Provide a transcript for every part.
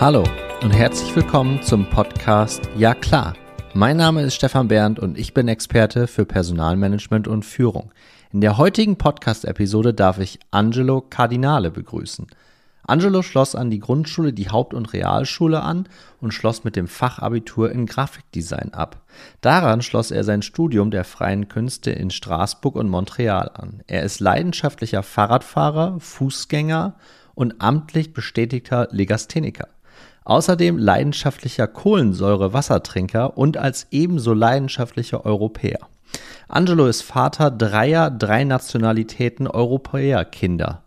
Hallo und herzlich willkommen zum Podcast Ja klar. Mein Name ist Stefan Berndt und ich bin Experte für Personalmanagement und Führung. In der heutigen Podcast-Episode darf ich Angelo Cardinale begrüßen. Angelo schloss an die Grundschule die Haupt- und Realschule an und schloss mit dem Fachabitur in Grafikdesign ab. Daran schloss er sein Studium der freien Künste in Straßburg und Montreal an. Er ist leidenschaftlicher Fahrradfahrer, Fußgänger und amtlich bestätigter Legastheniker. Außerdem leidenschaftlicher Kohlensäure-Wassertrinker und als ebenso leidenschaftlicher Europäer. Angelo ist Vater dreier drei Nationalitäten Europäer-Kinder.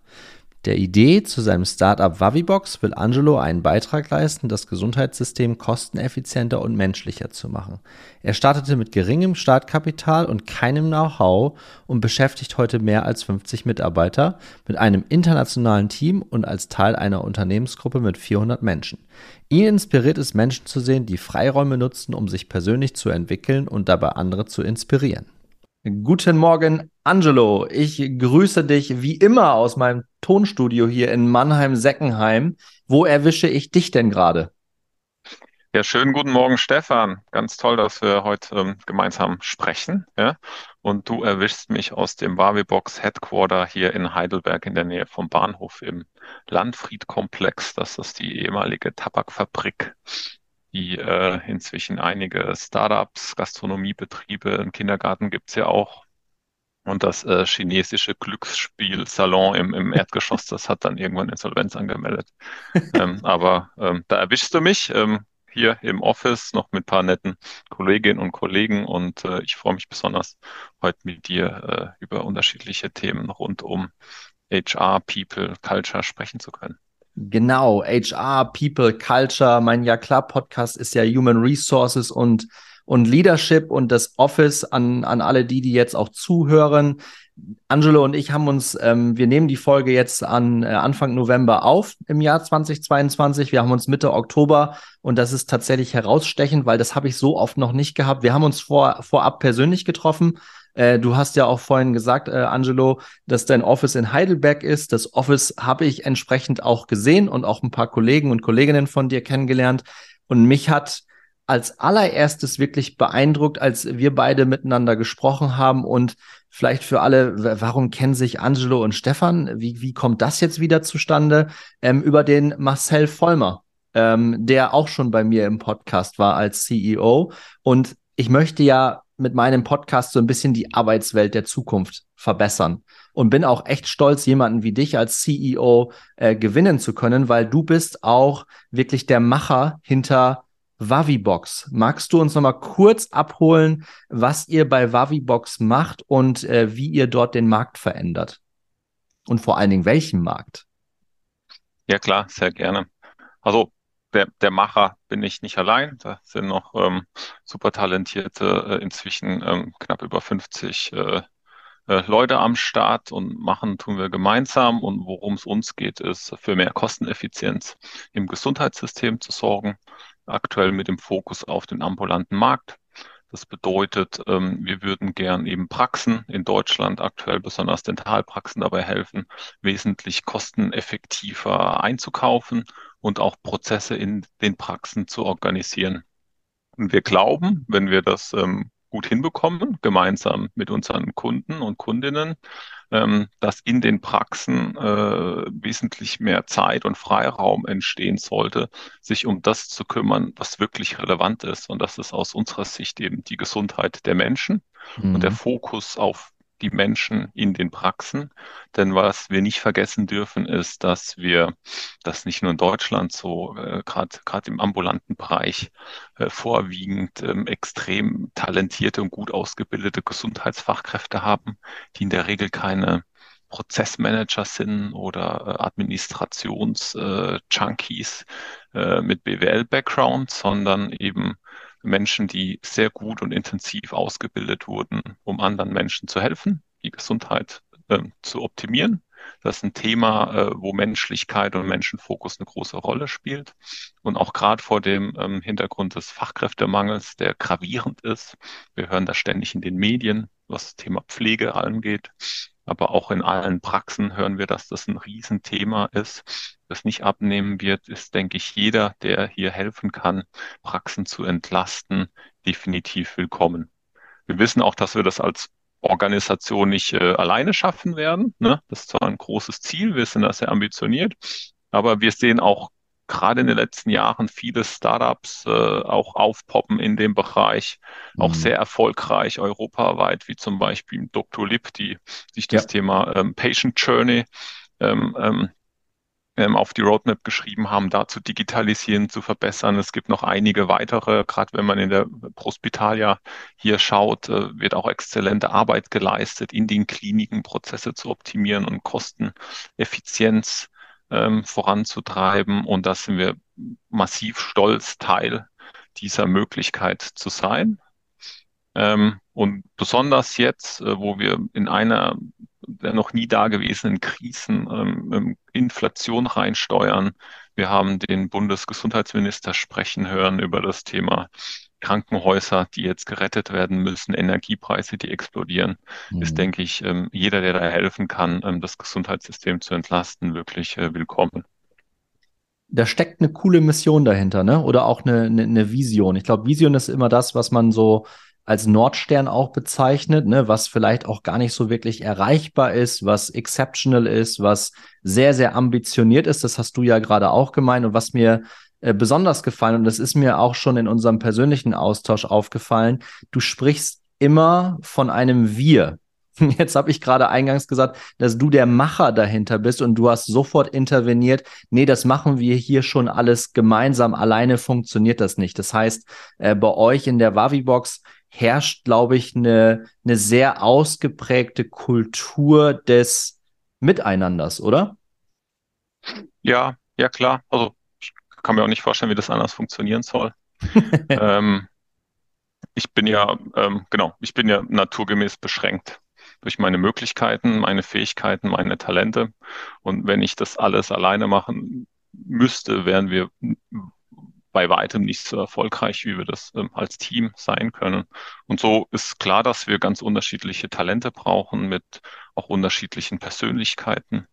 Der Idee zu seinem Startup Wavibox will Angelo einen Beitrag leisten, das Gesundheitssystem kosteneffizienter und menschlicher zu machen. Er startete mit geringem Startkapital und keinem Know-how und beschäftigt heute mehr als 50 Mitarbeiter mit einem internationalen Team und als Teil einer Unternehmensgruppe mit 400 Menschen. Ihn inspiriert es, Menschen zu sehen, die Freiräume nutzen, um sich persönlich zu entwickeln und dabei andere zu inspirieren. Guten Morgen, Angelo. Ich grüße dich wie immer aus meinem Tonstudio hier in Mannheim-Seckenheim. Wo erwische ich dich denn gerade? Ja, schönen guten Morgen, Stefan. Ganz toll, dass wir heute ähm, gemeinsam sprechen. Ja? Und du erwischst mich aus dem Wavibox Headquarter hier in Heidelberg in der Nähe vom Bahnhof im Landfried-Komplex. Das ist die ehemalige Tabakfabrik die äh, inzwischen einige Startups, Gastronomiebetriebe, einen Kindergarten gibt's ja auch. Und das äh, chinesische Glücksspiel-Salon im, im Erdgeschoss, das hat dann irgendwann Insolvenz angemeldet. ähm, aber ähm, da erwischst du mich ähm, hier im Office noch mit paar netten Kolleginnen und Kollegen und äh, ich freue mich besonders, heute mit dir äh, über unterschiedliche Themen rund um HR, People, Culture sprechen zu können. Genau, HR, People, Culture. Mein Ja klar Podcast ist ja Human Resources und, und Leadership und das Office an, an alle die, die jetzt auch zuhören. Angelo und ich haben uns, ähm, wir nehmen die Folge jetzt an äh, Anfang November auf im Jahr 2022. Wir haben uns Mitte Oktober und das ist tatsächlich herausstechend, weil das habe ich so oft noch nicht gehabt. Wir haben uns vor, vorab persönlich getroffen äh, du hast ja auch vorhin gesagt, äh, Angelo, dass dein Office in Heidelberg ist. Das Office habe ich entsprechend auch gesehen und auch ein paar Kollegen und Kolleginnen von dir kennengelernt. Und mich hat als allererstes wirklich beeindruckt, als wir beide miteinander gesprochen haben und vielleicht für alle, warum kennen sich Angelo und Stefan? Wie, wie kommt das jetzt wieder zustande? Ähm, über den Marcel Vollmer, ähm, der auch schon bei mir im Podcast war als CEO. Und ich möchte ja mit meinem Podcast so ein bisschen die Arbeitswelt der Zukunft verbessern. Und bin auch echt stolz, jemanden wie dich als CEO äh, gewinnen zu können, weil du bist auch wirklich der Macher hinter Wavibox. Magst du uns nochmal kurz abholen, was ihr bei Wavibox macht und äh, wie ihr dort den Markt verändert? Und vor allen Dingen welchen Markt? Ja, klar, sehr gerne. Also der, der Macher bin ich nicht allein. Da sind noch ähm, super talentierte, äh, inzwischen ähm, knapp über 50 äh, äh, Leute am Start und machen tun wir gemeinsam. Und worum es uns geht, ist für mehr Kosteneffizienz im Gesundheitssystem zu sorgen. Aktuell mit dem Fokus auf den ambulanten Markt. Das bedeutet, ähm, wir würden gern eben Praxen in Deutschland, aktuell besonders Dentalpraxen dabei helfen, wesentlich kosteneffektiver einzukaufen und auch Prozesse in den Praxen zu organisieren. Und wir glauben, wenn wir das ähm, gut hinbekommen, gemeinsam mit unseren Kunden und Kundinnen, ähm, dass in den Praxen äh, wesentlich mehr Zeit und Freiraum entstehen sollte, sich um das zu kümmern, was wirklich relevant ist. Und das ist aus unserer Sicht eben die Gesundheit der Menschen mhm. und der mhm. Fokus auf die Menschen in den Praxen. Denn was wir nicht vergessen dürfen, ist, dass wir das nicht nur in Deutschland so, äh, gerade im ambulanten Bereich, äh, vorwiegend ähm, extrem talentierte und gut ausgebildete Gesundheitsfachkräfte haben, die in der Regel keine Prozessmanager sind oder äh, Administrations-Junkies äh, äh, mit BWL-Background, sondern eben Menschen, die sehr gut und intensiv ausgebildet wurden, um anderen Menschen zu helfen, die Gesundheit äh, zu optimieren. Das ist ein Thema, äh, wo Menschlichkeit und Menschenfokus eine große Rolle spielt. Und auch gerade vor dem ähm, Hintergrund des Fachkräftemangels, der gravierend ist. Wir hören das ständig in den Medien, was das Thema Pflege angeht. Aber auch in allen Praxen hören wir, dass das ein Riesenthema ist das nicht abnehmen wird, ist, denke ich, jeder, der hier helfen kann, Praxen zu entlasten, definitiv willkommen. Wir wissen auch, dass wir das als Organisation nicht äh, alleine schaffen werden. Ne? Das ist zwar ein großes Ziel, wir sind da sehr ambitioniert, aber wir sehen auch gerade in den letzten Jahren viele Startups äh, auch aufpoppen in dem Bereich, auch mhm. sehr erfolgreich europaweit, wie zum Beispiel Dr. Lip, die sich das ja. Thema ähm, Patient Journey ähm, ähm, ähm, auf die Roadmap geschrieben haben, da zu digitalisieren, zu verbessern. Es gibt noch einige weitere, gerade wenn man in der Prospitalia hier schaut, äh, wird auch exzellente Arbeit geleistet, in den Kliniken Prozesse zu optimieren und Kosteneffizienz ähm, voranzutreiben. Und da sind wir massiv stolz, Teil dieser Möglichkeit zu sein. Ähm, und besonders jetzt, äh, wo wir in einer der noch nie dagewesenen Krisen, ähm, Inflation reinsteuern. Wir haben den Bundesgesundheitsminister sprechen hören über das Thema Krankenhäuser, die jetzt gerettet werden müssen, Energiepreise, die explodieren, mhm. ist, denke ich, ähm, jeder, der da helfen kann, ähm, das Gesundheitssystem zu entlasten, wirklich äh, willkommen da steckt eine coole Mission dahinter, ne? Oder auch eine, eine, eine Vision. Ich glaube, Vision ist immer das, was man so als Nordstern auch bezeichnet, ne, was vielleicht auch gar nicht so wirklich erreichbar ist, was exceptional ist, was sehr, sehr ambitioniert ist. Das hast du ja gerade auch gemeint und was mir äh, besonders gefallen und das ist mir auch schon in unserem persönlichen Austausch aufgefallen. Du sprichst immer von einem Wir. Jetzt habe ich gerade eingangs gesagt, dass du der Macher dahinter bist und du hast sofort interveniert. Nee, das machen wir hier schon alles gemeinsam. Alleine funktioniert das nicht. Das heißt, äh, bei euch in der Wavi-Box herrscht, glaube ich, eine, eine sehr ausgeprägte Kultur des Miteinanders, oder? Ja, ja klar. Also ich kann mir auch nicht vorstellen, wie das anders funktionieren soll. ähm, ich bin ja, ähm, genau, ich bin ja naturgemäß beschränkt durch meine Möglichkeiten, meine Fähigkeiten, meine Talente. Und wenn ich das alles alleine machen müsste, wären wir bei weitem nicht so erfolgreich, wie wir das ähm, als Team sein können. Und so ist klar, dass wir ganz unterschiedliche Talente brauchen mit auch unterschiedlichen Persönlichkeiten,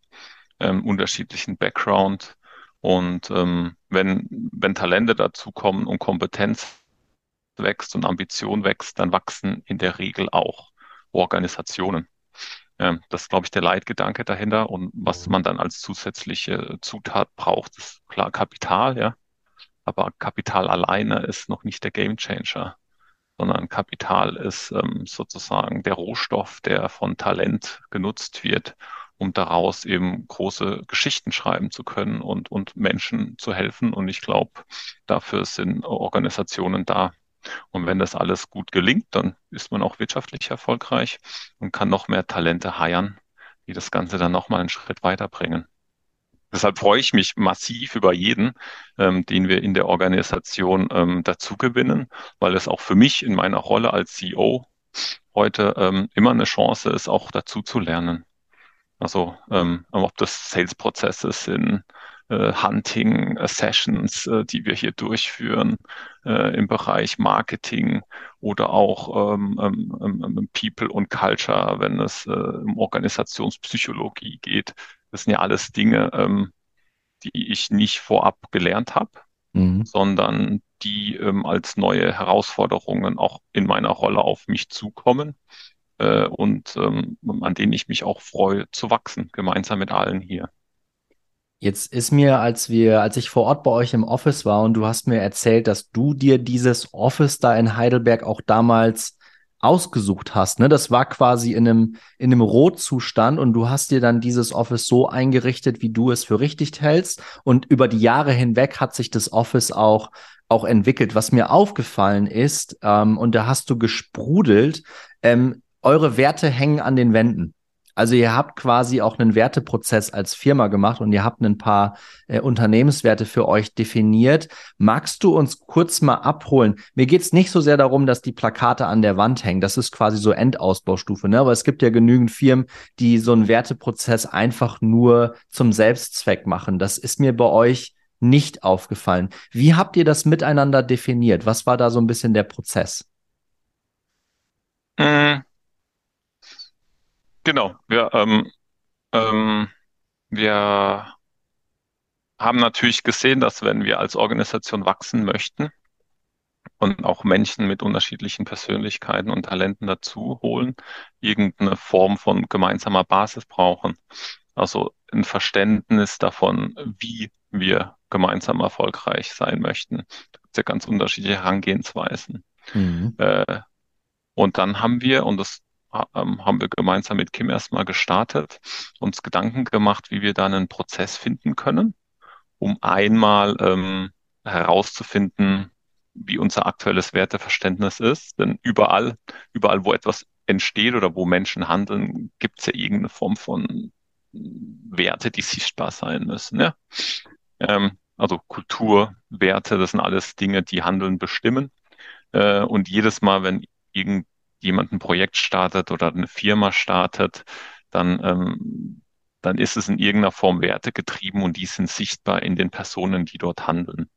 ähm, unterschiedlichen Background. Und ähm, wenn, wenn Talente dazukommen und Kompetenz wächst und Ambition wächst, dann wachsen in der Regel auch Organisationen. Ähm, das ist, glaube ich, der Leitgedanke dahinter. Und was man dann als zusätzliche Zutat braucht, ist klar Kapital, ja. Aber Kapital alleine ist noch nicht der Gamechanger, sondern Kapital ist ähm, sozusagen der Rohstoff, der von Talent genutzt wird, um daraus eben große Geschichten schreiben zu können und, und Menschen zu helfen. Und ich glaube, dafür sind Organisationen da. Und wenn das alles gut gelingt, dann ist man auch wirtschaftlich erfolgreich und kann noch mehr Talente heiern, die das Ganze dann nochmal einen Schritt weiterbringen. Deshalb freue ich mich massiv über jeden, ähm, den wir in der Organisation ähm, dazu gewinnen, weil es auch für mich in meiner Rolle als CEO heute ähm, immer eine Chance ist, auch dazu zu lernen. Also ähm, ob das Sales-Prozesse sind, äh, Hunting-Sessions, äh, die wir hier durchführen äh, im Bereich Marketing oder auch ähm, ähm, ähm, People und Culture, wenn es äh, um Organisationspsychologie geht. Das sind ja alles Dinge, ähm, die ich nicht vorab gelernt habe, mhm. sondern die ähm, als neue Herausforderungen auch in meiner Rolle auf mich zukommen äh, und ähm, an denen ich mich auch freue zu wachsen, gemeinsam mit allen hier. Jetzt ist mir, als wir, als ich vor Ort bei euch im Office war und du hast mir erzählt, dass du dir dieses Office da in Heidelberg auch damals ausgesucht hast. Ne? Das war quasi in einem, in einem Rotzustand und du hast dir dann dieses Office so eingerichtet, wie du es für richtig hältst. Und über die Jahre hinweg hat sich das Office auch, auch entwickelt. Was mir aufgefallen ist, ähm, und da hast du gesprudelt, ähm, eure Werte hängen an den Wänden. Also ihr habt quasi auch einen Werteprozess als Firma gemacht und ihr habt ein paar äh, Unternehmenswerte für euch definiert. Magst du uns kurz mal abholen? Mir geht es nicht so sehr darum, dass die Plakate an der Wand hängen. Das ist quasi so Endausbaustufe. Ne? Aber es gibt ja genügend Firmen, die so einen Werteprozess einfach nur zum Selbstzweck machen. Das ist mir bei euch nicht aufgefallen. Wie habt ihr das miteinander definiert? Was war da so ein bisschen der Prozess? Mhm. Genau, wir, ähm, ähm, wir haben natürlich gesehen, dass wenn wir als Organisation wachsen möchten und auch Menschen mit unterschiedlichen Persönlichkeiten und Talenten dazu holen, irgendeine Form von gemeinsamer Basis brauchen. Also ein Verständnis davon, wie wir gemeinsam erfolgreich sein möchten. Da gibt es ja ganz unterschiedliche Herangehensweisen. Mhm. Äh, und dann haben wir, und das haben wir gemeinsam mit Kim erstmal gestartet, uns Gedanken gemacht, wie wir da einen Prozess finden können, um einmal ähm, herauszufinden, wie unser aktuelles Werteverständnis ist. Denn überall, überall, wo etwas entsteht oder wo Menschen handeln, gibt es ja irgendeine Form von Werte, die sichtbar sein müssen. Ja? Ähm, also Kultur, Werte, das sind alles Dinge, die Handeln bestimmen. Äh, und jedes Mal, wenn irgendjemand ein Projekt startet oder eine Firma startet, dann, ähm, dann ist es in irgendeiner Form wertegetrieben und die sind sichtbar in den Personen, die dort handeln.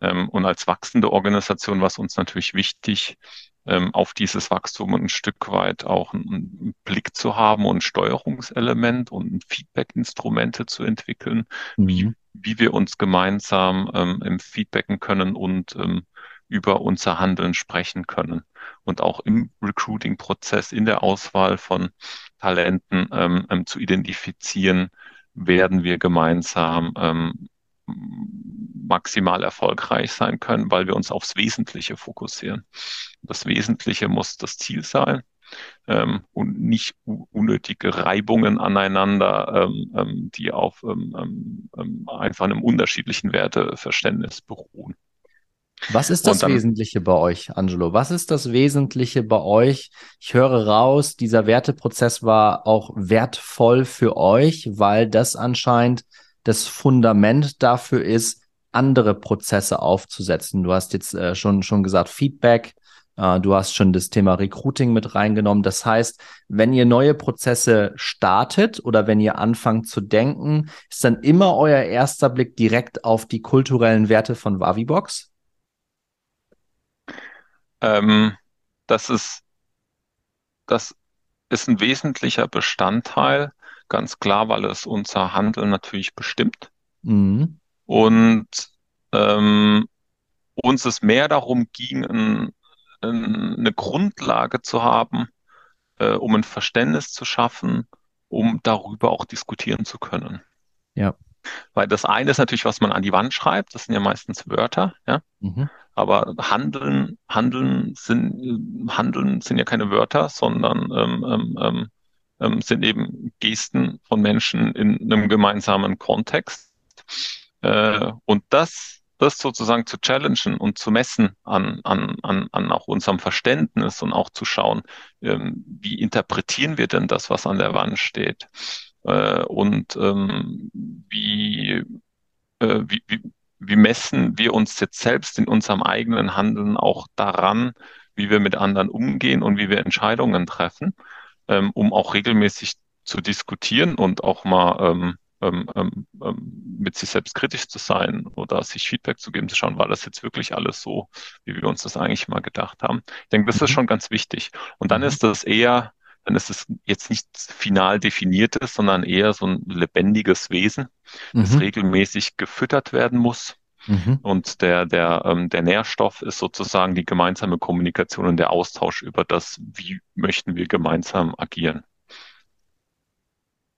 Ähm, und als wachsende Organisation war es uns natürlich wichtig, ähm, auf dieses Wachstum ein Stück weit auch einen Blick zu haben und ein Steuerungselement und Feedback-Instrumente zu entwickeln, mhm. wie, wie wir uns gemeinsam ähm, feedbacken können und ähm, über unser Handeln sprechen können. Und auch im Recruiting-Prozess, in der Auswahl von Talenten ähm, ähm, zu identifizieren, werden wir gemeinsam ähm, maximal erfolgreich sein können, weil wir uns aufs Wesentliche fokussieren. Das Wesentliche muss das Ziel sein ähm, und nicht unnötige Reibungen aneinander, ähm, ähm, die auf ähm, ähm, einfach einem unterschiedlichen Werteverständnis beruhen. Was ist das dann, Wesentliche bei euch, Angelo? Was ist das Wesentliche bei euch? Ich höre raus, dieser Werteprozess war auch wertvoll für euch, weil das anscheinend das Fundament dafür ist, andere Prozesse aufzusetzen. Du hast jetzt äh, schon, schon gesagt, Feedback, äh, du hast schon das Thema Recruiting mit reingenommen. Das heißt, wenn ihr neue Prozesse startet oder wenn ihr anfangt zu denken, ist dann immer euer erster Blick direkt auf die kulturellen Werte von Wavibox? Ähm, das ist, das ist ein wesentlicher Bestandteil Ganz klar, weil es unser Handeln natürlich bestimmt. Mhm. Und ähm, uns es mehr darum ging, ein, ein, eine Grundlage zu haben, äh, um ein Verständnis zu schaffen, um darüber auch diskutieren zu können. Ja. Weil das eine ist natürlich, was man an die Wand schreibt, das sind ja meistens Wörter, ja. Mhm. Aber Handeln, Handeln sind, Handeln sind ja keine Wörter, sondern ähm, ähm, ähm ähm, sind eben Gesten von Menschen in einem gemeinsamen Kontext. Äh, und das, das sozusagen zu challengen und zu messen an, an, an, an auch unserem Verständnis und auch zu schauen, ähm, wie interpretieren wir denn das, was an der Wand steht? Äh, und ähm, wie, äh, wie, wie, wie messen wir uns jetzt selbst in unserem eigenen Handeln auch daran, wie wir mit anderen umgehen und wie wir Entscheidungen treffen ähm, um auch regelmäßig zu diskutieren und auch mal ähm, ähm, ähm, ähm, mit sich selbst kritisch zu sein oder sich Feedback zu geben, zu schauen, war das jetzt wirklich alles so, wie wir uns das eigentlich mal gedacht haben. Ich denke, das ist mhm. schon ganz wichtig. Und dann mhm. ist das eher, dann ist es jetzt nicht final definiertes, sondern eher so ein lebendiges Wesen, das mhm. regelmäßig gefüttert werden muss. Mhm. Und der, der, ähm, der Nährstoff ist sozusagen die gemeinsame Kommunikation und der Austausch über das, wie möchten wir gemeinsam agieren.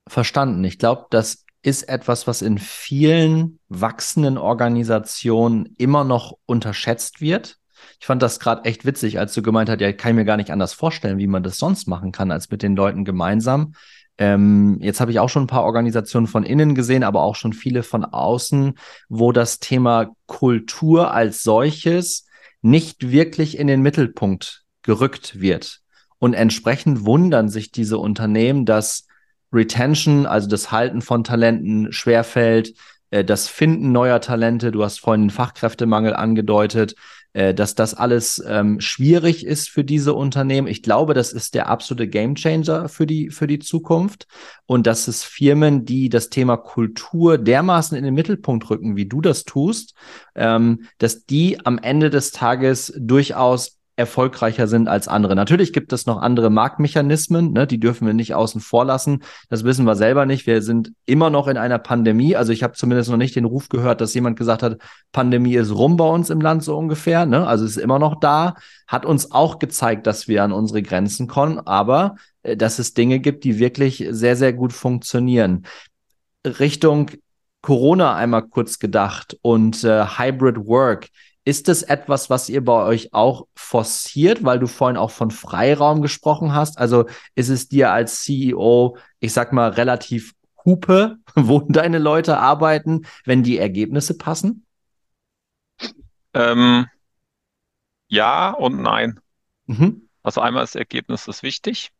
Verstanden. Ich glaube, das ist etwas, was in vielen wachsenden Organisationen immer noch unterschätzt wird. Ich fand das gerade echt witzig, als du gemeint hast, ja, kann ich mir gar nicht anders vorstellen, wie man das sonst machen kann, als mit den Leuten gemeinsam. Ähm, jetzt habe ich auch schon ein paar Organisationen von innen gesehen, aber auch schon viele von außen, wo das Thema Kultur als solches nicht wirklich in den Mittelpunkt gerückt wird. Und entsprechend wundern sich diese Unternehmen, dass Retention, also das Halten von Talenten, schwerfällt, äh, das Finden neuer Talente, du hast vorhin den Fachkräftemangel angedeutet, dass das alles ähm, schwierig ist für diese Unternehmen. Ich glaube, das ist der absolute Gamechanger für die, für die Zukunft. Und dass es Firmen, die das Thema Kultur dermaßen in den Mittelpunkt rücken, wie du das tust, ähm, dass die am Ende des Tages durchaus erfolgreicher sind als andere. Natürlich gibt es noch andere Marktmechanismen, ne, die dürfen wir nicht außen vor lassen. Das wissen wir selber nicht. Wir sind immer noch in einer Pandemie. Also ich habe zumindest noch nicht den Ruf gehört, dass jemand gesagt hat, Pandemie ist rum bei uns im Land so ungefähr. Ne? Also es ist immer noch da. Hat uns auch gezeigt, dass wir an unsere Grenzen kommen, aber äh, dass es Dinge gibt, die wirklich sehr, sehr gut funktionieren. Richtung Corona einmal kurz gedacht und äh, Hybrid Work. Ist das etwas, was ihr bei euch auch forciert, weil du vorhin auch von Freiraum gesprochen hast? Also ist es dir als CEO, ich sag mal, relativ Hupe, wo deine Leute arbeiten, wenn die Ergebnisse passen? Ähm, ja und nein. Mhm. Also einmal das Ergebnis ist wichtig.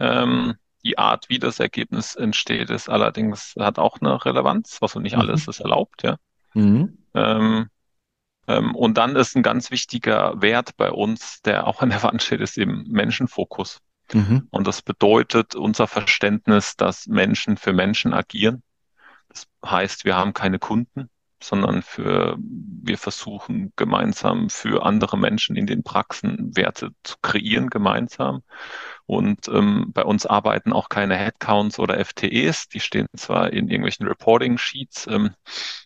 Ähm, die Art, wie das Ergebnis entsteht, ist allerdings, hat auch eine Relevanz. Also nicht mhm. alles ist erlaubt, ja. Mhm. Ähm, ähm, und dann ist ein ganz wichtiger Wert bei uns, der auch an der Wand steht, ist eben Menschenfokus. Mhm. Und das bedeutet unser Verständnis, dass Menschen für Menschen agieren. Das heißt, wir haben keine Kunden, sondern für, wir versuchen gemeinsam für andere Menschen in den Praxen Werte zu kreieren gemeinsam. Und ähm, bei uns arbeiten auch keine Headcounts oder FTEs. Die stehen zwar in irgendwelchen Reporting Sheets ähm,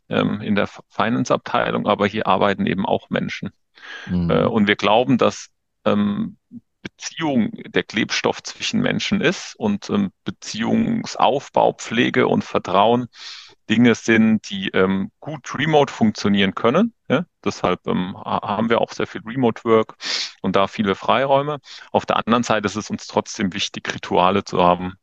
ähm, in der Finance-Abteilung, aber hier arbeiten eben auch Menschen. Mhm. Äh, und wir glauben, dass ähm, Beziehung der Klebstoff zwischen Menschen ist und ähm, Beziehungsaufbau, Pflege und Vertrauen Dinge sind, die ähm, gut remote funktionieren können. Ja? Deshalb ähm, haben wir auch sehr viel Remote Work und da viele Freiräume. Auf der anderen Seite ist es uns trotzdem wichtig, Rituale zu haben,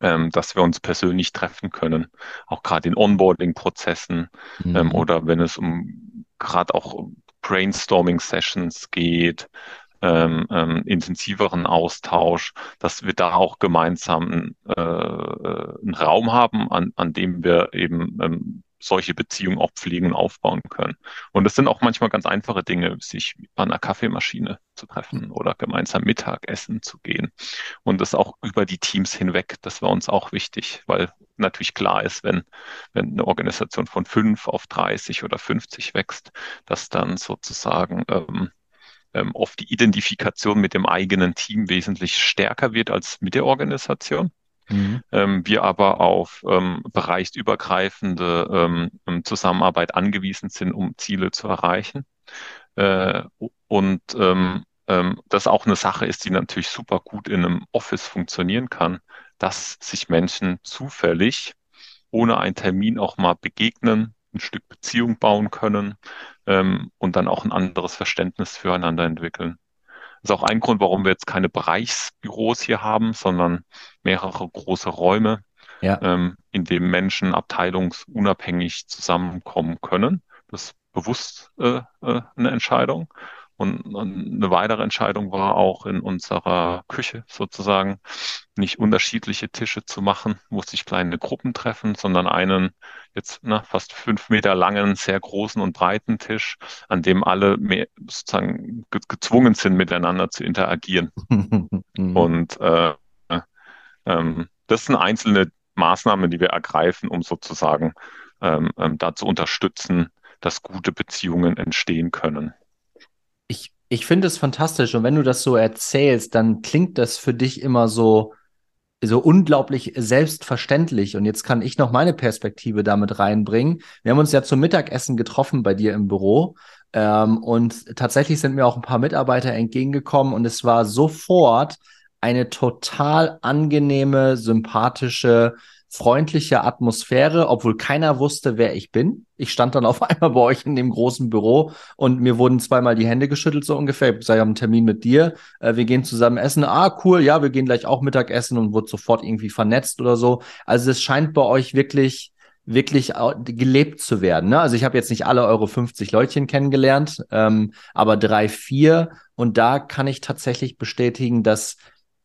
ähm, dass wir uns persönlich treffen können, auch gerade in Onboarding-Prozessen mhm. ähm, oder wenn es um gerade auch Brainstorming-Sessions geht, ähm, ähm, intensiveren Austausch, dass wir da auch gemeinsam äh, einen Raum haben, an, an dem wir eben ähm, solche Beziehungen auch pflegen und aufbauen können. Und es sind auch manchmal ganz einfache Dinge, sich an einer Kaffeemaschine zu treffen oder gemeinsam Mittagessen zu gehen. Und das auch über die Teams hinweg, das war uns auch wichtig, weil natürlich klar ist, wenn, wenn eine Organisation von fünf auf 30 oder 50 wächst, dass dann sozusagen ähm, ähm, oft die Identifikation mit dem eigenen Team wesentlich stärker wird als mit der Organisation. Mhm. Ähm, wir aber auf ähm, bereichsübergreifende ähm, ähm Zusammenarbeit angewiesen sind, um Ziele zu erreichen. Äh, und ähm, ähm, das auch eine Sache ist, die natürlich super gut in einem Office funktionieren kann, dass sich Menschen zufällig ohne einen Termin auch mal begegnen, ein Stück Beziehung bauen können ähm, und dann auch ein anderes Verständnis füreinander entwickeln. Das ist auch ein Grund, warum wir jetzt keine Bereichsbüros hier haben, sondern mehrere große Räume, ja. ähm, in denen Menschen abteilungsunabhängig zusammenkommen können. Das ist bewusst äh, äh, eine Entscheidung. Und, und eine weitere Entscheidung war auch in unserer Küche sozusagen nicht unterschiedliche Tische zu machen, wo sich kleine Gruppen treffen, sondern einen jetzt na, fast fünf Meter langen, sehr großen und breiten Tisch, an dem alle mehr, sozusagen ge gezwungen sind, miteinander zu interagieren. und äh, ähm, das sind einzelne Maßnahmen, die wir ergreifen, um sozusagen ähm, ähm, da zu unterstützen, dass gute Beziehungen entstehen können. Ich, ich finde es fantastisch und wenn du das so erzählst, dann klingt das für dich immer so, so unglaublich selbstverständlich. Und jetzt kann ich noch meine Perspektive damit reinbringen. Wir haben uns ja zum Mittagessen getroffen bei dir im Büro. Ähm, und tatsächlich sind mir auch ein paar Mitarbeiter entgegengekommen und es war sofort eine total angenehme, sympathische freundliche Atmosphäre, obwohl keiner wusste, wer ich bin. Ich stand dann auf einmal bei euch in dem großen Büro und mir wurden zweimal die Hände geschüttelt, so ungefähr. Ich habe einen Termin mit dir. Äh, wir gehen zusammen essen. Ah, cool, ja, wir gehen gleich auch Mittagessen und wurde sofort irgendwie vernetzt oder so. Also es scheint bei euch wirklich wirklich gelebt zu werden. Ne? Also ich habe jetzt nicht alle eure 50 Leutchen kennengelernt, ähm, aber drei, vier. Und da kann ich tatsächlich bestätigen, dass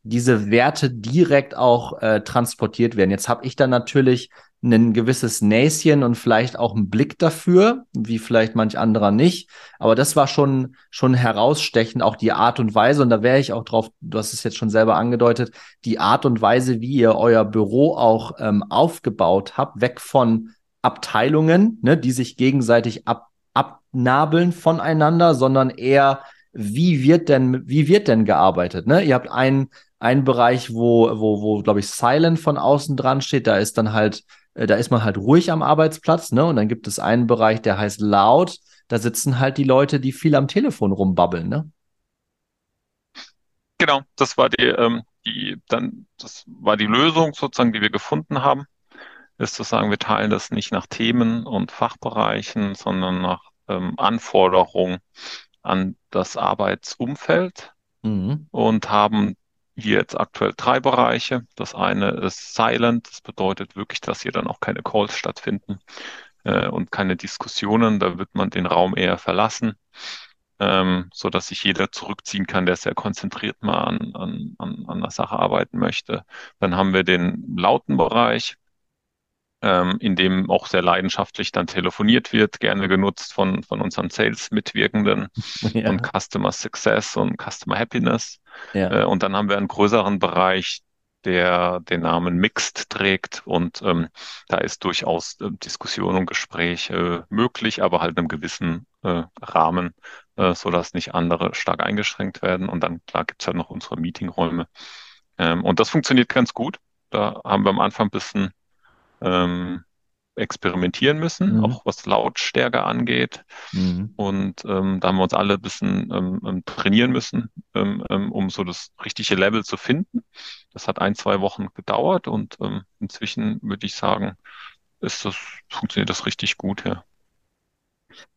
diese Werte direkt auch äh, transportiert werden. Jetzt habe ich dann natürlich ein gewisses Näschen und vielleicht auch einen Blick dafür, wie vielleicht manch anderer nicht. Aber das war schon, schon herausstechend, auch die Art und Weise. Und da wäre ich auch drauf, du hast es jetzt schon selber angedeutet, die Art und Weise, wie ihr euer Büro auch ähm, aufgebaut habt, weg von Abteilungen, ne, die sich gegenseitig ab, abnabeln voneinander, sondern eher wie wird denn, wie wird denn gearbeitet? Ne? Ihr habt einen, einen Bereich, wo, wo, wo, glaube ich, Silent von außen dran steht. Da ist dann halt, äh, da ist man halt ruhig am Arbeitsplatz, ne? Und dann gibt es einen Bereich, der heißt laut. Da sitzen halt die Leute, die viel am Telefon rumbabbeln, ne? Genau, das war die, ähm, die, dann, das war die Lösung sozusagen, die wir gefunden haben, ist zu sagen, wir teilen das nicht nach Themen und Fachbereichen, sondern nach ähm, Anforderungen an das Arbeitsumfeld mhm. und haben hier jetzt aktuell drei Bereiche. Das eine ist Silent, das bedeutet wirklich, dass hier dann auch keine Calls stattfinden äh, und keine Diskussionen. Da wird man den Raum eher verlassen, ähm, so dass sich jeder zurückziehen kann, der sehr konzentriert mal an, an, an, an der Sache arbeiten möchte. Dann haben wir den lauten Bereich ähm, in dem auch sehr leidenschaftlich dann telefoniert wird, gerne genutzt von, von unseren Sales-Mitwirkenden ja. und Customer Success und Customer Happiness. Ja. Äh, und dann haben wir einen größeren Bereich, der den Namen Mixed trägt und ähm, da ist durchaus äh, Diskussion und Gespräch äh, möglich, aber halt in einem gewissen äh, Rahmen, äh, so dass nicht andere stark eingeschränkt werden. Und dann klar gibt's halt noch unsere Meetingräume. Ähm, und das funktioniert ganz gut. Da haben wir am Anfang ein bisschen ähm, experimentieren müssen, mhm. auch was Lautstärke angeht. Mhm. Und ähm, da haben wir uns alle ein bisschen ähm, ähm trainieren müssen, ähm, ähm, um so das richtige Level zu finden. Das hat ein, zwei Wochen gedauert und ähm, inzwischen würde ich sagen, ist das, funktioniert das richtig gut, ja.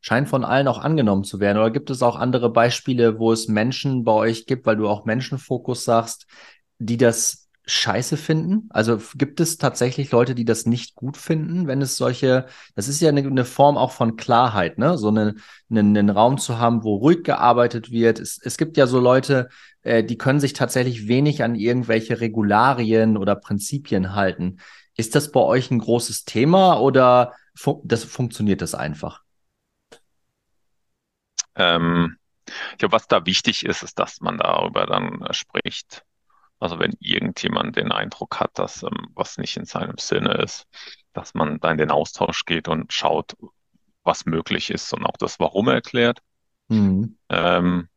Scheint von allen auch angenommen zu werden. Oder gibt es auch andere Beispiele, wo es Menschen bei euch gibt, weil du auch Menschenfokus sagst, die das scheiße finden? Also gibt es tatsächlich Leute, die das nicht gut finden, wenn es solche, das ist ja eine, eine Form auch von Klarheit, ne? So eine, einen, einen Raum zu haben, wo ruhig gearbeitet wird. Es, es gibt ja so Leute, äh, die können sich tatsächlich wenig an irgendwelche Regularien oder Prinzipien halten. Ist das bei euch ein großes Thema oder fu das funktioniert das einfach? Ähm, ich glaube, was da wichtig ist, ist, dass man darüber dann äh, spricht. Also wenn irgendjemand den Eindruck hat, dass ähm, was nicht in seinem Sinne ist, dass man da in den Austausch geht und schaut, was möglich ist und auch das Warum erklärt. Mhm. Ähm,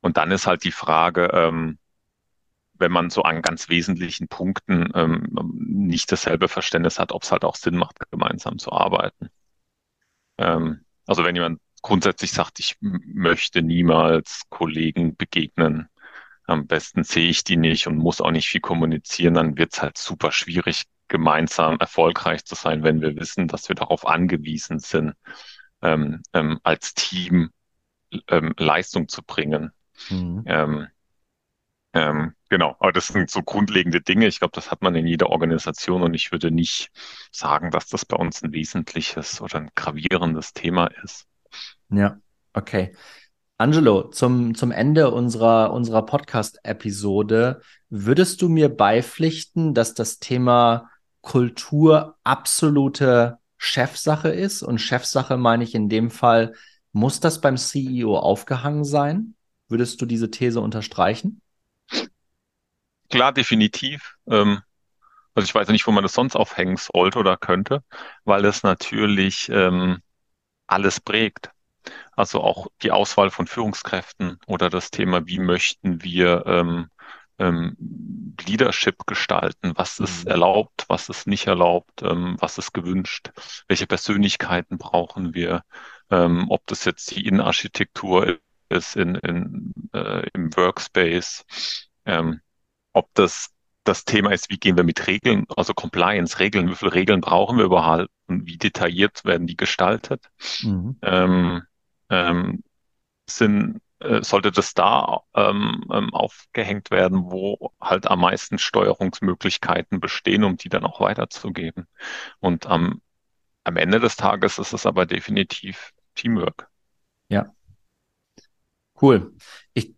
und dann ist halt die Frage, ähm, wenn man so an ganz wesentlichen Punkten ähm, nicht dasselbe Verständnis hat, ob es halt auch Sinn macht, gemeinsam zu arbeiten. Ähm, also wenn jemand grundsätzlich sagt, ich möchte niemals Kollegen begegnen, am besten sehe ich die nicht und muss auch nicht viel kommunizieren, dann wird es halt super schwierig, gemeinsam erfolgreich zu sein, wenn wir wissen, dass wir darauf angewiesen sind, ähm, ähm, als Team ähm, Leistung zu bringen. Mhm. Ähm, ähm, genau, aber das sind so grundlegende Dinge. Ich glaube, das hat man in jeder Organisation und ich würde nicht sagen, dass das bei uns ein wesentliches oder ein gravierendes Thema ist. Ja, okay. Angelo, zum, zum Ende unserer, unserer Podcast-Episode, würdest du mir beipflichten, dass das Thema Kultur absolute Chefsache ist? Und Chefsache meine ich in dem Fall, muss das beim CEO aufgehangen sein? Würdest du diese These unterstreichen? Klar, definitiv. Ähm, also ich weiß nicht, wo man das sonst aufhängen sollte oder könnte, weil es natürlich ähm, alles prägt. Also auch die Auswahl von Führungskräften oder das Thema, wie möchten wir ähm, ähm, Leadership gestalten, was ist mhm. erlaubt, was ist nicht erlaubt, ähm, was ist gewünscht, welche Persönlichkeiten brauchen wir, ähm, ob das jetzt die Innenarchitektur ist in, in, äh, im Workspace, ähm, ob das das Thema ist, wie gehen wir mit Regeln, also Compliance, Regeln, wie viele Regeln brauchen wir überhaupt und wie detailliert werden die gestaltet. Mhm. Ähm, ähm, sind, äh, sollte das da ähm, ähm, aufgehängt werden, wo halt am meisten Steuerungsmöglichkeiten bestehen, um die dann auch weiterzugeben. Und am, am Ende des Tages ist es aber definitiv Teamwork. Ja. Cool. Ich,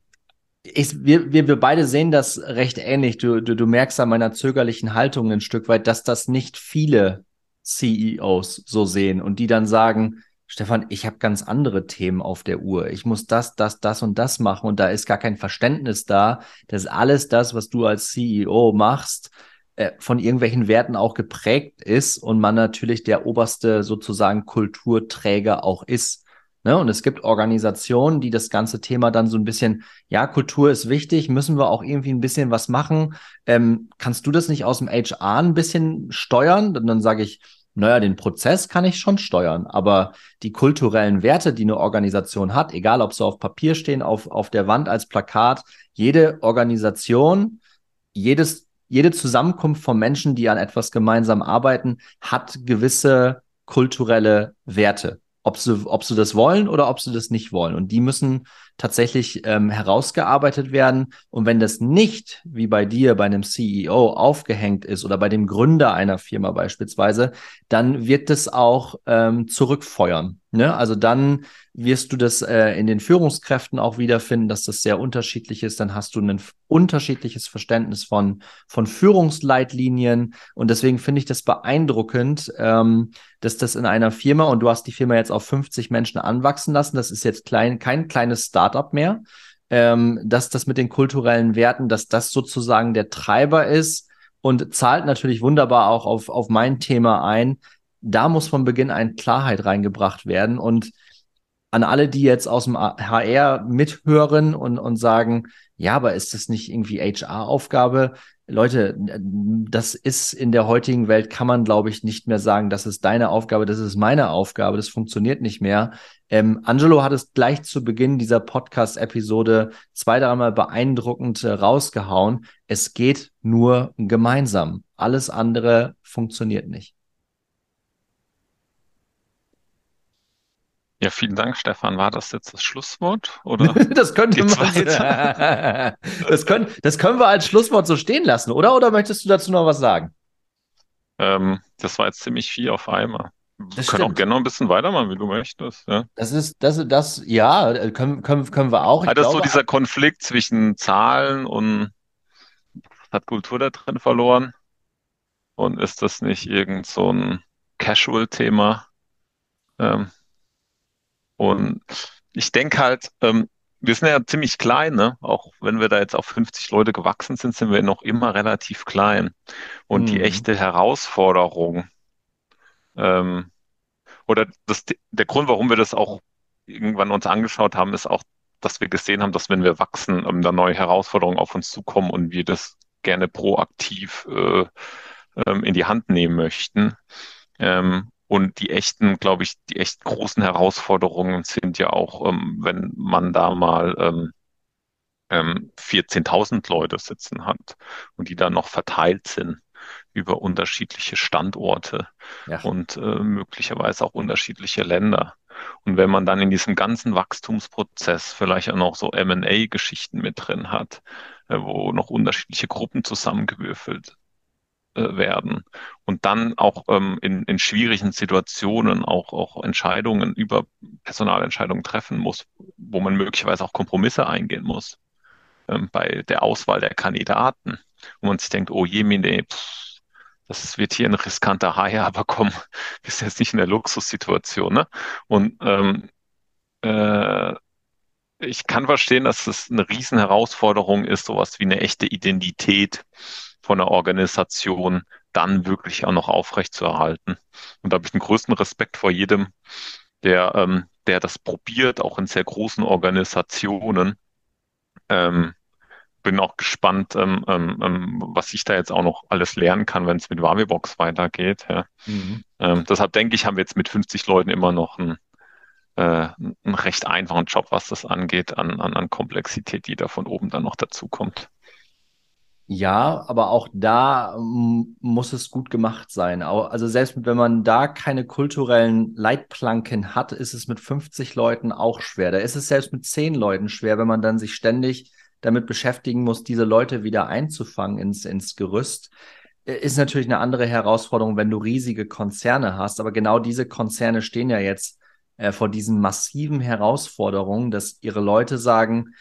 ich, wir, wir, wir beide sehen das recht ähnlich. Du, du, du merkst an meiner zögerlichen Haltung ein Stück weit, dass das nicht viele CEOs so sehen und die dann sagen, Stefan, ich habe ganz andere Themen auf der Uhr. Ich muss das, das, das und das machen und da ist gar kein Verständnis da, dass alles das, was du als CEO machst, äh, von irgendwelchen Werten auch geprägt ist und man natürlich der oberste sozusagen Kulturträger auch ist. Ne? Und es gibt Organisationen, die das ganze Thema dann so ein bisschen, ja, Kultur ist wichtig, müssen wir auch irgendwie ein bisschen was machen. Ähm, kannst du das nicht aus dem HR ein bisschen steuern? Und dann sage ich, naja, den Prozess kann ich schon steuern, aber die kulturellen Werte, die eine Organisation hat, egal ob sie auf Papier stehen, auf, auf der Wand als Plakat, jede Organisation, jedes, jede Zusammenkunft von Menschen, die an etwas gemeinsam arbeiten, hat gewisse kulturelle Werte ob sie, ob sie das wollen oder ob sie das nicht wollen. Und die müssen tatsächlich ähm, herausgearbeitet werden. Und wenn das nicht, wie bei dir, bei einem CEO aufgehängt ist oder bei dem Gründer einer Firma beispielsweise, dann wird das auch ähm, zurückfeuern. Ne? Also dann wirst du das äh, in den Führungskräften auch wiederfinden, dass das sehr unterschiedlich ist. Dann hast du ein unterschiedliches Verständnis von, von Führungsleitlinien. Und deswegen finde ich das beeindruckend, ähm, dass das in einer Firma, und du hast die Firma jetzt auf 50 Menschen anwachsen lassen, das ist jetzt klein, kein kleines Startup mehr, ähm, dass das mit den kulturellen Werten, dass das sozusagen der Treiber ist und zahlt natürlich wunderbar auch auf, auf mein Thema ein, da muss von Beginn ein Klarheit reingebracht werden. Und an alle, die jetzt aus dem HR mithören und, und sagen, ja, aber ist das nicht irgendwie HR-Aufgabe? Leute, das ist in der heutigen Welt, kann man, glaube ich, nicht mehr sagen, das ist deine Aufgabe, das ist meine Aufgabe, das funktioniert nicht mehr. Ähm, Angelo hat es gleich zu Beginn dieser Podcast-Episode zwei, dreimal beeindruckend äh, rausgehauen. Es geht nur gemeinsam. Alles andere funktioniert nicht. Ja, vielen Dank, Stefan. War das jetzt das Schlusswort? Oder das könnte man. das, können, das können wir als Schlusswort so stehen lassen, oder? Oder möchtest du dazu noch was sagen? Ähm, das war jetzt ziemlich viel auf einmal. Wir können auch gerne noch ein bisschen weitermachen, wie du möchtest. Ja. Das ist, das, das, ja, können, können, können wir auch. Ich das glaube, so dieser Konflikt zwischen Zahlen und hat Kultur da drin verloren? Und ist das nicht irgend so ein Casual-Thema? Ähm, und ich denke halt, ähm, wir sind ja ziemlich klein, ne? Auch wenn wir da jetzt auf 50 Leute gewachsen sind, sind wir noch immer relativ klein. Und mhm. die echte Herausforderung, ähm, oder das, der Grund, warum wir das auch irgendwann uns angeschaut haben, ist auch, dass wir gesehen haben, dass wenn wir wachsen, ähm, da neue Herausforderungen auf uns zukommen und wir das gerne proaktiv äh, ähm, in die Hand nehmen möchten. Ähm, und die echten, glaube ich, die echt großen Herausforderungen sind ja auch, ähm, wenn man da mal ähm, ähm, 14.000 Leute sitzen hat und die dann noch verteilt sind über unterschiedliche Standorte ja. und äh, möglicherweise auch unterschiedliche Länder. Und wenn man dann in diesem ganzen Wachstumsprozess vielleicht auch noch so M&A-Geschichten mit drin hat, äh, wo noch unterschiedliche Gruppen zusammengewürfelt werden und dann auch ähm, in, in schwierigen Situationen auch, auch Entscheidungen über Personalentscheidungen treffen muss, wo man möglicherweise auch Kompromisse eingehen muss ähm, bei der Auswahl der Kandidaten. Und man sich denkt, oh je, mine, pff, das wird hier ein riskanter Haier, aber komm, bist jetzt nicht in der Luxussituation. Ne? Und ähm, äh, ich kann verstehen, dass es eine Riesenherausforderung ist, sowas wie eine echte Identität von der Organisation dann wirklich auch noch aufrechtzuerhalten. Und da habe ich den größten Respekt vor jedem, der, ähm, der das probiert, auch in sehr großen Organisationen. Ähm, bin auch gespannt, ähm, ähm, ähm was ich da jetzt auch noch alles lernen kann, wenn es mit Wavibox weitergeht. Ja. Mhm. Ähm, deshalb denke ich, haben wir jetzt mit 50 Leuten immer noch einen, äh, einen recht einfachen Job, was das angeht, an, an, an Komplexität, die da von oben dann noch dazukommt. Ja, aber auch da muss es gut gemacht sein. Also selbst wenn man da keine kulturellen Leitplanken hat, ist es mit 50 Leuten auch schwer. Da ist es selbst mit 10 Leuten schwer, wenn man dann sich ständig damit beschäftigen muss, diese Leute wieder einzufangen ins, ins Gerüst. Äh, ist natürlich eine andere Herausforderung, wenn du riesige Konzerne hast. Aber genau diese Konzerne stehen ja jetzt äh, vor diesen massiven Herausforderungen, dass ihre Leute sagen,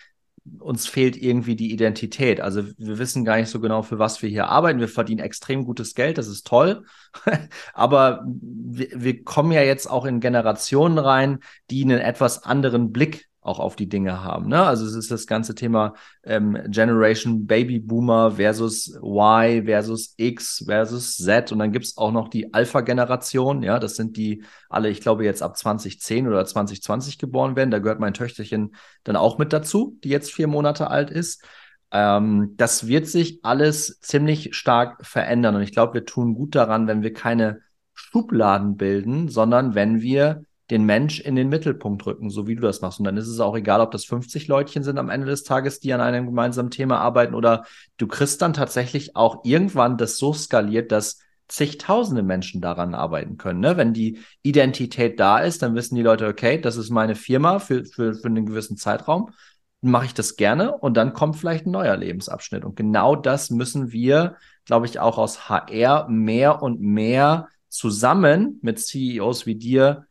uns fehlt irgendwie die Identität. Also wir wissen gar nicht so genau, für was wir hier arbeiten. Wir verdienen extrem gutes Geld, das ist toll. Aber wir, wir, kommen ja jetzt auch in Generationen rein, die einen etwas anderen Blick auch auf die Dinge haben. Ne? Also es ist das ganze Thema ähm, Generation Baby Boomer versus Y versus X versus Z und dann gibt es auch noch die Alpha-Generation, ja, das sind die alle, ich glaube, jetzt ab 2010 oder 2020 geboren werden. Da gehört mein Töchterchen dann auch mit dazu, die jetzt vier Monate alt ist. Ähm, das wird sich alles ziemlich stark verändern und ich glaube, wir tun gut daran, wenn wir keine Schubladen bilden, sondern wenn wir den Mensch in den Mittelpunkt rücken, so wie du das machst. Und dann ist es auch egal, ob das 50 Leutchen sind am Ende des Tages, die an einem gemeinsamen Thema arbeiten oder du kriegst dann tatsächlich auch irgendwann das so skaliert, dass zigtausende Menschen daran arbeiten können. Ne? Wenn die Identität da ist, dann wissen die Leute, okay, das ist meine Firma für, für, für einen gewissen Zeitraum. Mache ich das gerne und dann kommt vielleicht ein neuer Lebensabschnitt. Und genau das müssen wir, glaube ich, auch aus HR mehr und mehr zusammen mit CEOs wie dir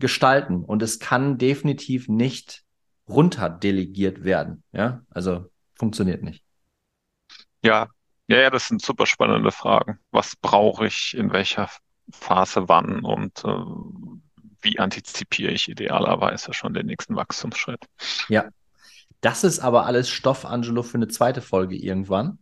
gestalten. Und es kann definitiv nicht runterdelegiert werden. Ja, also funktioniert nicht. Ja, ja, ja, das sind super spannende Fragen. Was brauche ich in welcher Phase wann und äh, wie antizipiere ich idealerweise schon den nächsten Wachstumsschritt? Ja, das ist aber alles Stoff, Angelo, für eine zweite Folge irgendwann.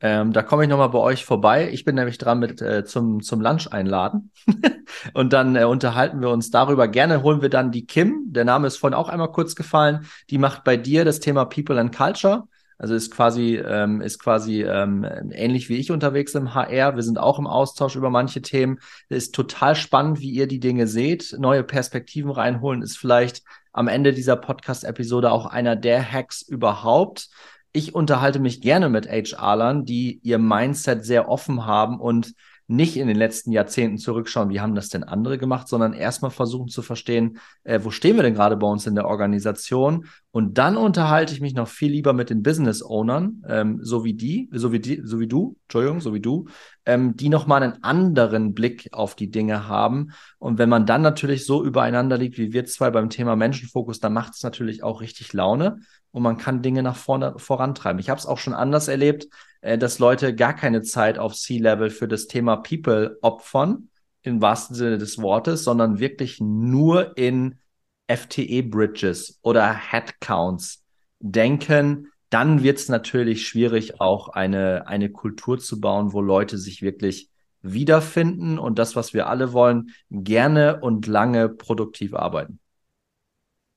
Ähm, da komme ich nochmal bei euch vorbei. Ich bin nämlich dran mit äh, zum, zum Lunch einladen. und dann äh, unterhalten wir uns darüber. Gerne holen wir dann die Kim. Der Name ist vorhin auch einmal kurz gefallen. Die macht bei dir das Thema People and Culture. Also ist quasi, ähm, ist quasi ähm, ähnlich wie ich unterwegs im HR. Wir sind auch im Austausch über manche Themen. Ist total spannend, wie ihr die Dinge seht. Neue Perspektiven reinholen ist vielleicht am Ende dieser Podcast-Episode auch einer der Hacks überhaupt ich unterhalte mich gerne mit HR-Lern, die ihr Mindset sehr offen haben und nicht in den letzten Jahrzehnten zurückschauen, wie haben das denn andere gemacht, sondern erstmal versuchen zu verstehen, äh, wo stehen wir denn gerade bei uns in der Organisation? Und dann unterhalte ich mich noch viel lieber mit den Business Ownern, ähm, so wie die, so wie die, so wie du, Entschuldigung, so wie du, ähm, die nochmal einen anderen Blick auf die Dinge haben. Und wenn man dann natürlich so übereinander liegt, wie wir zwei beim Thema Menschenfokus, dann macht es natürlich auch richtig Laune und man kann Dinge nach vorne vorantreiben. Ich habe es auch schon anders erlebt, äh, dass Leute gar keine Zeit auf C-Level für das Thema People opfern, im wahrsten Sinne des Wortes, sondern wirklich nur in FTE-Bridges oder Headcounts denken, dann wird es natürlich schwierig, auch eine, eine Kultur zu bauen, wo Leute sich wirklich wiederfinden und das, was wir alle wollen, gerne und lange produktiv arbeiten.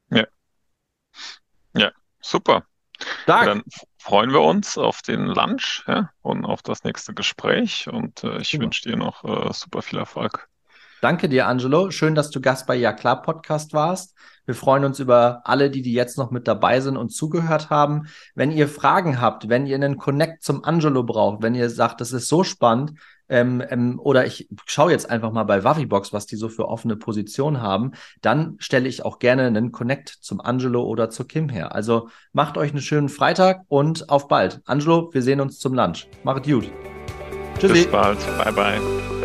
Ja. Ja, super. Stark. Dann freuen wir uns auf den Lunch ja, und auf das nächste Gespräch und äh, ich wünsche dir noch äh, super viel Erfolg. Danke dir, Angelo. Schön, dass du Gast bei Ja klar Podcast warst. Wir freuen uns über alle, die, die jetzt noch mit dabei sind und zugehört haben. Wenn ihr Fragen habt, wenn ihr einen Connect zum Angelo braucht, wenn ihr sagt, das ist so spannend, ähm, ähm, oder ich schaue jetzt einfach mal bei Wavibox, was die so für offene Positionen haben, dann stelle ich auch gerne einen Connect zum Angelo oder zur Kim her. Also macht euch einen schönen Freitag und auf bald. Angelo, wir sehen uns zum Lunch. Macht gut. Tschüssi. Bis bald. Bye, bye.